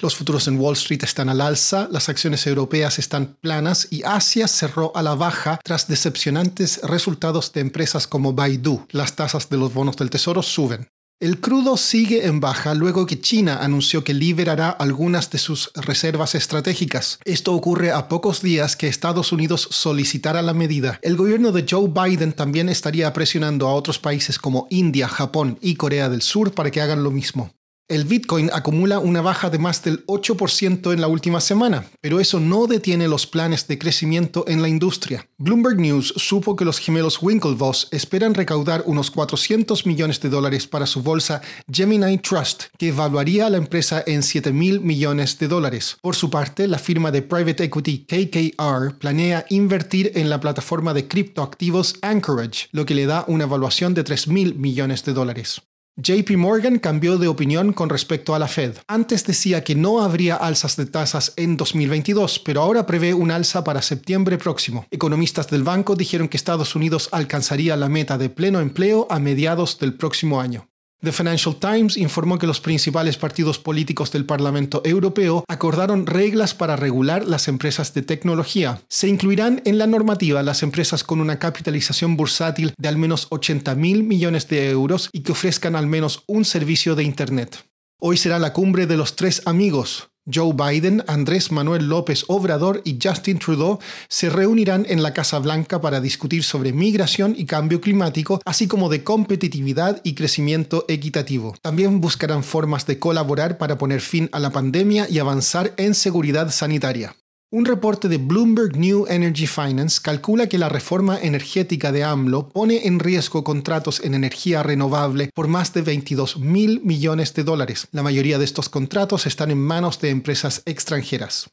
Los futuros en Wall Street están al alza, las acciones europeas están planas y Asia cerró a la baja tras decepcionantes resultados de empresas como Baidu. Las tasas de los bonos del tesoro suben. El crudo sigue en baja luego que China anunció que liberará algunas de sus reservas estratégicas. Esto ocurre a pocos días que Estados Unidos solicitara la medida. El gobierno de Joe Biden también estaría presionando a otros países como India, Japón y Corea del Sur para que hagan lo mismo. El Bitcoin acumula una baja de más del 8% en la última semana, pero eso no detiene los planes de crecimiento en la industria. Bloomberg News supo que los gemelos Winklevoss esperan recaudar unos 400 millones de dólares para su bolsa Gemini Trust, que evaluaría a la empresa en 7 mil millones de dólares. Por su parte, la firma de private equity KKR planea invertir en la plataforma de criptoactivos Anchorage, lo que le da una evaluación de 3 mil millones de dólares. JP Morgan cambió de opinión con respecto a la Fed. Antes decía que no habría alzas de tasas en 2022, pero ahora prevé un alza para septiembre próximo. Economistas del banco dijeron que Estados Unidos alcanzaría la meta de pleno empleo a mediados del próximo año. The Financial Times informó que los principales partidos políticos del Parlamento Europeo acordaron reglas para regular las empresas de tecnología. Se incluirán en la normativa las empresas con una capitalización bursátil de al menos 80 mil millones de euros y que ofrezcan al menos un servicio de Internet. Hoy será la cumbre de los tres amigos. Joe Biden, Andrés Manuel López Obrador y Justin Trudeau se reunirán en la Casa Blanca para discutir sobre migración y cambio climático, así como de competitividad y crecimiento equitativo. También buscarán formas de colaborar para poner fin a la pandemia y avanzar en seguridad sanitaria. Un reporte de Bloomberg New Energy Finance calcula que la reforma energética de AMLO pone en riesgo contratos en energía renovable por más de 22 mil millones de dólares. La mayoría de estos contratos están en manos de empresas extranjeras.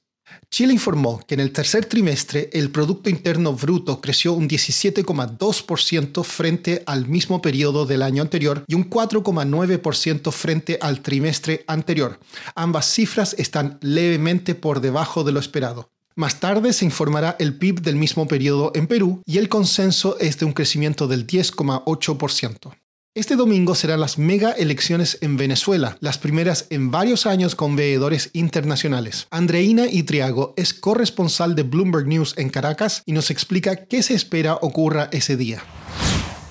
Chile informó que en el tercer trimestre el Producto Interno Bruto creció un 17,2% frente al mismo periodo del año anterior y un 4,9% frente al trimestre anterior. Ambas cifras están levemente por debajo de lo esperado. Más tarde se informará el PIB del mismo periodo en Perú y el consenso es de un crecimiento del 10,8%. Este domingo serán las mega elecciones en Venezuela, las primeras en varios años con veedores internacionales. Andreina Itriago es corresponsal de Bloomberg News en Caracas y nos explica qué se espera ocurra ese día.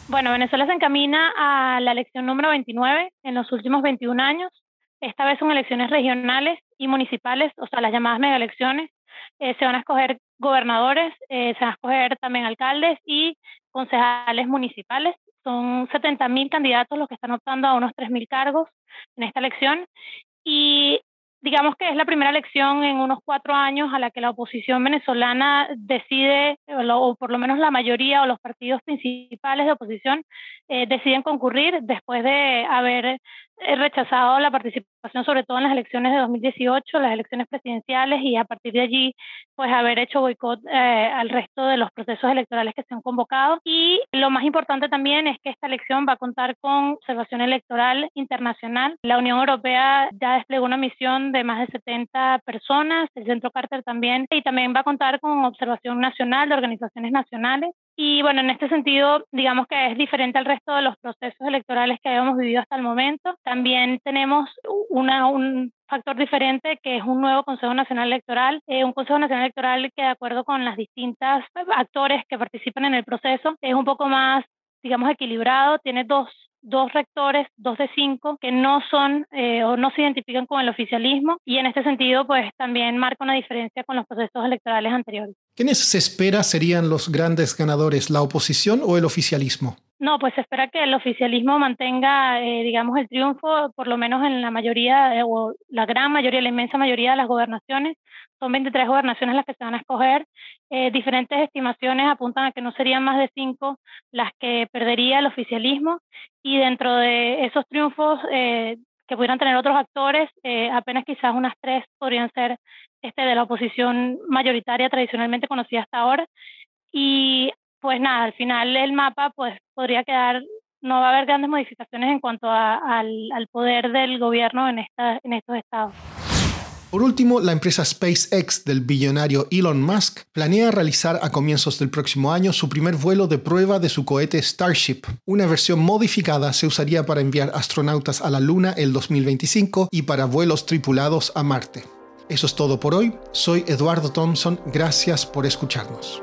Bueno, Venezuela se encamina a la elección número 29 en los últimos 21 años. Esta vez son elecciones regionales y municipales, o sea, las llamadas mega elecciones. Eh, se van a escoger gobernadores, eh, se van a escoger también alcaldes y concejales municipales. Son 70.000 candidatos los que están optando a unos 3.000 cargos en esta elección. Y digamos que es la primera elección en unos cuatro años a la que la oposición venezolana decide, o por lo menos la mayoría o los partidos principales de oposición eh, deciden concurrir después de haber He rechazado la participación, sobre todo en las elecciones de 2018, las elecciones presidenciales, y a partir de allí, pues haber hecho boicot eh, al resto de los procesos electorales que se han convocado. Y lo más importante también es que esta elección va a contar con observación electoral internacional. La Unión Europea ya desplegó una misión de más de 70 personas, el Centro Carter también, y también va a contar con observación nacional de organizaciones nacionales. Y bueno, en este sentido, digamos que es diferente al resto de los procesos electorales que habíamos vivido hasta el momento. También tenemos una, un factor diferente que es un nuevo Consejo Nacional Electoral, eh, un Consejo Nacional Electoral que de acuerdo con las distintas actores que participan en el proceso es un poco más, digamos, equilibrado, tiene dos dos rectores, dos de cinco, que no son eh, o no se identifican con el oficialismo y en este sentido pues también marca una diferencia con los procesos electorales anteriores. ¿Quiénes se espera serían los grandes ganadores, la oposición o el oficialismo? No, pues se espera que el oficialismo mantenga, eh, digamos, el triunfo, por lo menos en la mayoría, eh, o la gran mayoría, la inmensa mayoría de las gobernaciones. Son 23 gobernaciones las que se van a escoger. Eh, diferentes estimaciones apuntan a que no serían más de cinco las que perdería el oficialismo. Y dentro de esos triunfos que pudieran tener otros actores, apenas quizás unas tres podrían ser este, de la oposición mayoritaria tradicionalmente conocida hasta ahora. Y pues nada, al final el mapa pues podría quedar no va a haber grandes modificaciones en cuanto al, poder del gobierno en, en estos estados. Por último, la empresa SpaceX del billonario Elon Musk planea realizar a comienzos del próximo año su primer vuelo de prueba de su cohete Starship. Una versión modificada se usaría para enviar astronautas a la Luna el 2025 y para vuelos tripulados a Marte. Eso es todo por hoy. Soy Eduardo Thompson. Gracias por escucharnos.